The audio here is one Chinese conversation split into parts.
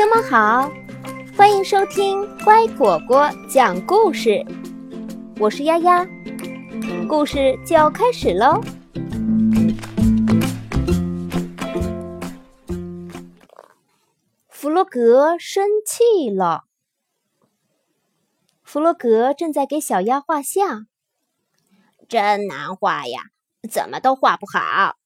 朋友们好，欢迎收听乖果果讲故事，我是丫丫，故事就要开始喽。弗洛格生气了。弗洛格正在给小鸭画像，真难画呀，怎么都画不好。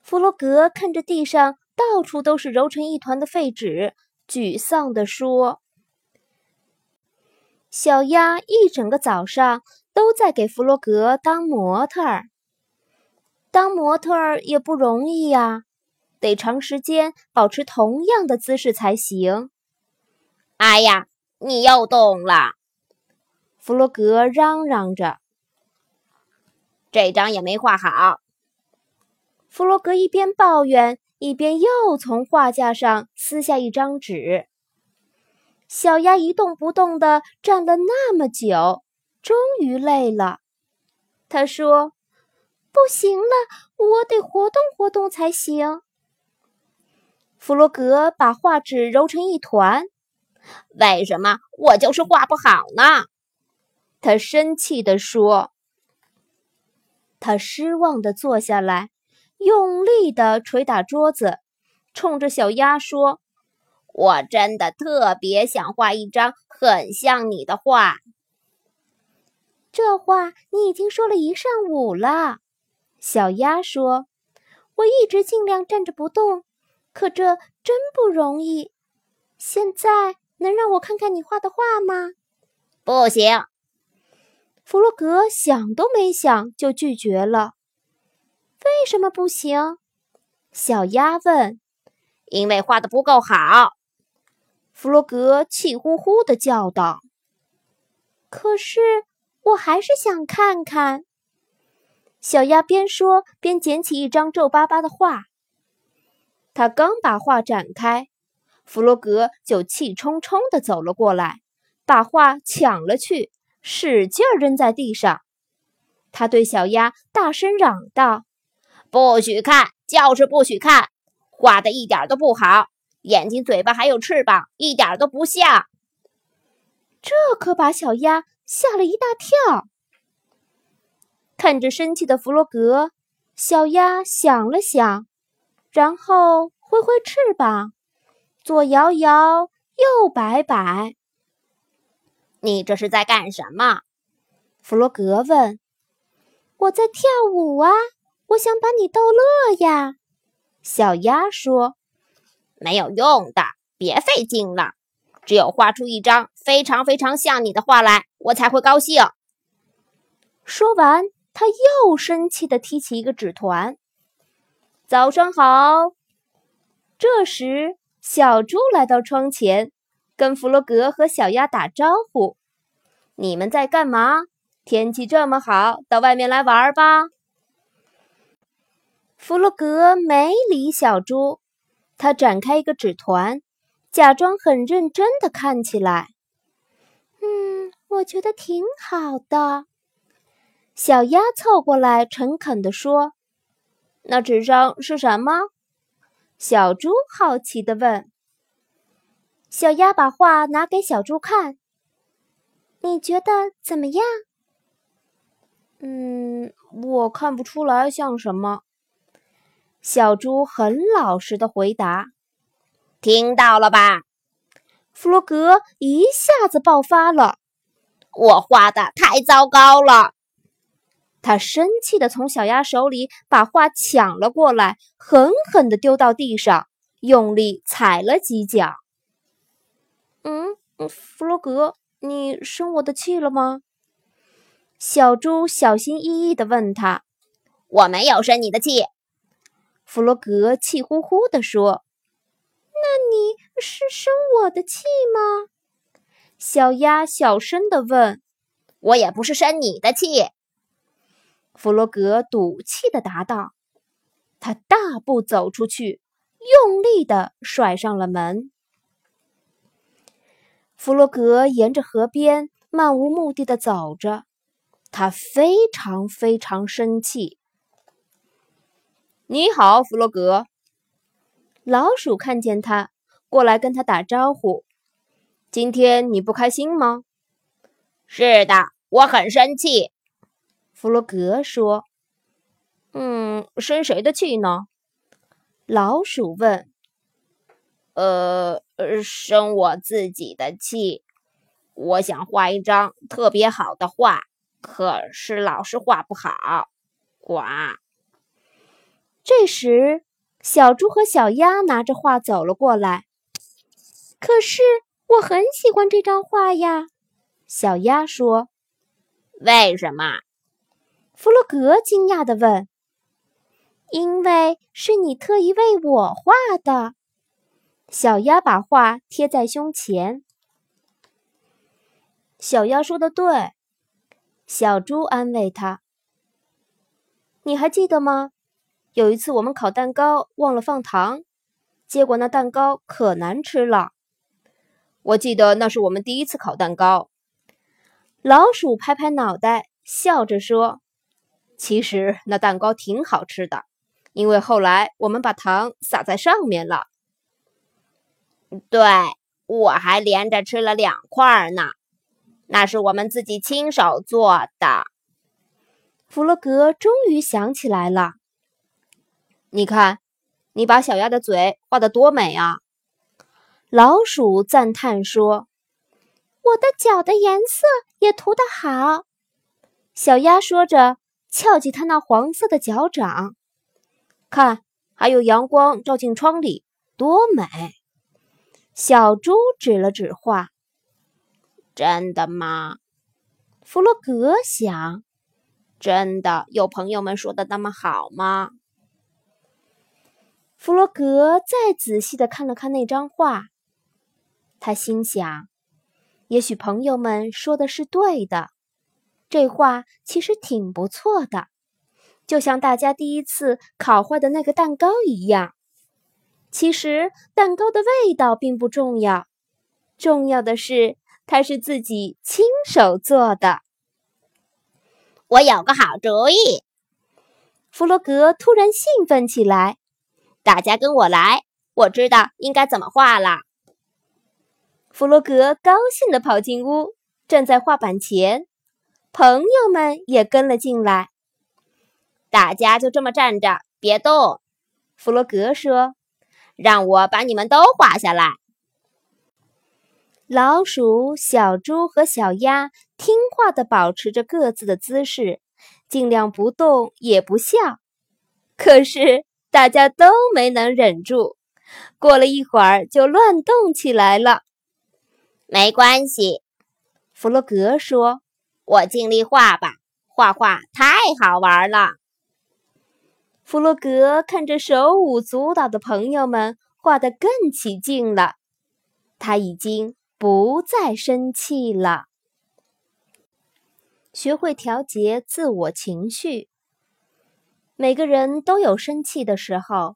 弗洛格看着地上。到处都是揉成一团的废纸，沮丧地说：“小鸭一整个早上都在给弗洛格当模特儿，当模特儿也不容易呀，得长时间保持同样的姿势才行。”哎呀，你又动了！弗洛格嚷嚷着：“这张也没画好。”弗洛格一边抱怨。一边又从画架上撕下一张纸，小鸭一动不动地站了那么久，终于累了。他说：“不行了，我得活动活动才行。”弗洛格把画纸揉成一团。为什么我就是画不好呢？他生气地说。他失望地坐下来。用力地捶打桌子，冲着小鸭说：“我真的特别想画一张很像你的画。”这话你已经说了一上午了，小鸭说：“我一直尽量站着不动，可这真不容易。现在能让我看看你画的画吗？”“不行。”弗洛格想都没想就拒绝了。为什么不行？小鸭问。因为画的不够好。弗洛格气呼呼地叫道。可是我还是想看看。小鸭边说边捡起一张皱巴巴的画。他刚把画展开，弗洛格就气冲冲地走了过来，把画抢了去，使劲扔在地上。他对小鸭大声嚷道。不许看，就是不许看！画的一点都不好，眼睛、嘴巴还有翅膀，一点都不像。这可把小鸭吓了一大跳。看着生气的弗洛格，小鸭想了想，然后挥挥翅膀，左摇摇，右摆摆。你这是在干什么？弗洛格问。我在跳舞啊。我想把你逗乐呀，小鸭说：“没有用的，别费劲了。只有画出一张非常非常像你的画来，我才会高兴。”说完，他又生气地踢起一个纸团。早上好。这时，小猪来到窗前，跟弗洛格和小鸭打招呼：“你们在干嘛？天气这么好，到外面来玩吧。”弗洛格没理小猪，他展开一个纸团，假装很认真的看起来。嗯，我觉得挺好的。小鸭凑过来，诚恳地说：“那纸上是什么？”小猪好奇地问。小鸭把画拿给小猪看：“你觉得怎么样？”“嗯，我看不出来像什么。”小猪很老实的回答：“听到了吧？”弗洛格一下子爆发了：“我画的太糟糕了！”他生气的从小鸭手里把画抢了过来，狠狠的丢到地上，用力踩了几脚。“嗯，弗洛格，你生我的气了吗？”小猪小心翼翼的问他。“我没有生你的气。”弗洛格气呼呼地说：“那你是生我的气吗？”小鸭小声地问。“我也不是生你的气。”弗洛格赌气地答道。他大步走出去，用力地甩上了门。弗洛格沿着河边漫无目的地走着，他非常非常生气。你好，弗洛格。老鼠看见他，过来跟他打招呼。今天你不开心吗？是的，我很生气。弗洛格说。嗯，生谁的气呢？老鼠问。呃，生我自己的气。我想画一张特别好的画，可是老是画不好。呱。这时，小猪和小鸭拿着画走了过来。可是我很喜欢这张画呀，小鸭说。为什么？弗洛格惊讶地问。因为是你特意为我画的，小鸭把画贴在胸前。小鸭说的对，小猪安慰他。你还记得吗？有一次我们烤蛋糕忘了放糖，结果那蛋糕可难吃了。我记得那是我们第一次烤蛋糕。老鼠拍拍脑袋，笑着说：“其实那蛋糕挺好吃的。”因为后来我们把糖撒在上面了，对我还连着吃了两块呢。那是我们自己亲手做的。弗洛格终于想起来了，你看，你把小鸭的嘴画得多美啊！老鼠赞叹说：“我的脚的颜色也涂得好。”小鸭说着，翘起它那黄色的脚掌。看，还有阳光照进窗里，多美！小猪指了指画。真的吗？弗洛格想。真的有朋友们说的那么好吗？弗洛格再仔细的看了看那张画，他心想：也许朋友们说的是对的，这画其实挺不错的。就像大家第一次烤坏的那个蛋糕一样，其实蛋糕的味道并不重要，重要的是它是自己亲手做的。我有个好主意，弗洛格突然兴奋起来，大家跟我来，我知道应该怎么画了。弗洛格高兴地跑进屋，站在画板前，朋友们也跟了进来。大家就这么站着，别动。弗洛格说：“让我把你们都画下来。”老鼠、小猪和小鸭听话地保持着各自的姿势，尽量不动也不笑。可是大家都没能忍住，过了一会儿就乱动起来了。没关系，弗洛格说：“我尽力画吧，画画太好玩了。”弗洛格看着手舞足蹈的朋友们画得更起劲了，他已经不再生气了。学会调节自我情绪。每个人都有生气的时候，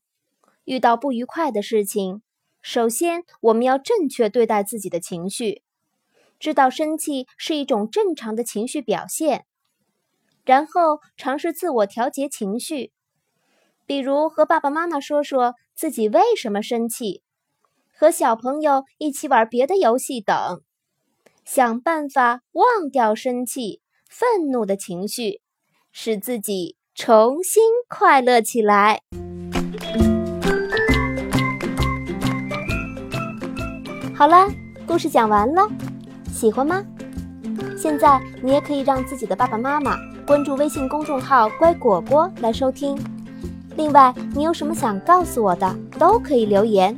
遇到不愉快的事情，首先我们要正确对待自己的情绪，知道生气是一种正常的情绪表现，然后尝试自我调节情绪。比如和爸爸妈妈说说自己为什么生气，和小朋友一起玩别的游戏等，想办法忘掉生气、愤怒的情绪，使自己重新快乐起来。好啦，故事讲完了，喜欢吗？现在你也可以让自己的爸爸妈妈关注微信公众号“乖果果”来收听。另外，你有什么想告诉我的，都可以留言，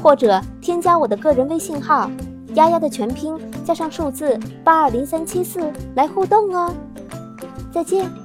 或者添加我的个人微信号“丫丫”的全拼加上数字八二零三七四来互动哦。再见。